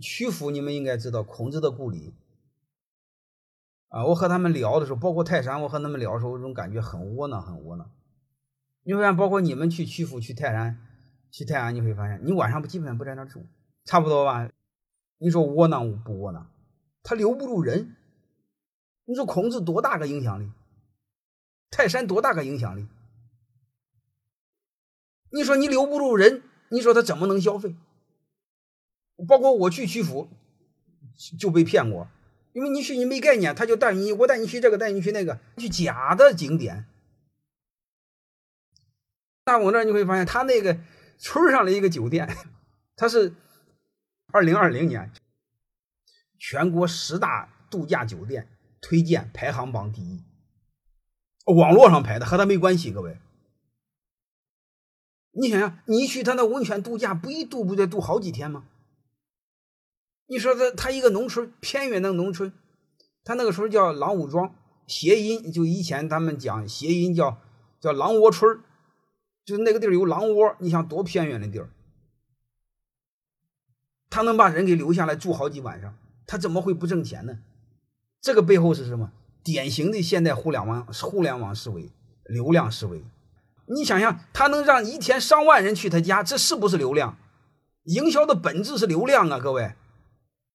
曲阜你们应该知道孔子的故里啊。我和他们聊的时候，包括泰山，我和他们聊的时候，这种感觉很窝囊，很窝囊。你会发现，包括你们去曲阜、去泰山、去泰安，你会发现，你晚上不基本上不在那住，差不多吧？你说窝囊不窝囊？他留不住人。你说孔子多大个影响力？泰山多大个影响力？你说你留不住人，你说他怎么能消费？包括我去曲阜就被骗过，因为你去你没概念，他就带你，我带你去这个，带你去那个，去假的景点。那我那你会发现，他那个村上的一个酒店，他是二零二零年全国十大度假酒店推荐排行榜第一，网络上排的，和他没关系，各位。你想想，你去他那温泉度假，不一度不得度好几天吗？你说他他一个农村偏远的农村，他那个时候叫狼武庄，谐音就以前他们讲谐音叫叫狼窝村就是那个地儿有狼窝，你想多偏远的地儿，他能把人给留下来住好几晚上，他怎么会不挣钱呢？这个背后是什么？典型的现代互联网互联网思维，流量思维。你想想，他能让一天上万人去他家，这是不是流量？营销的本质是流量啊，各位。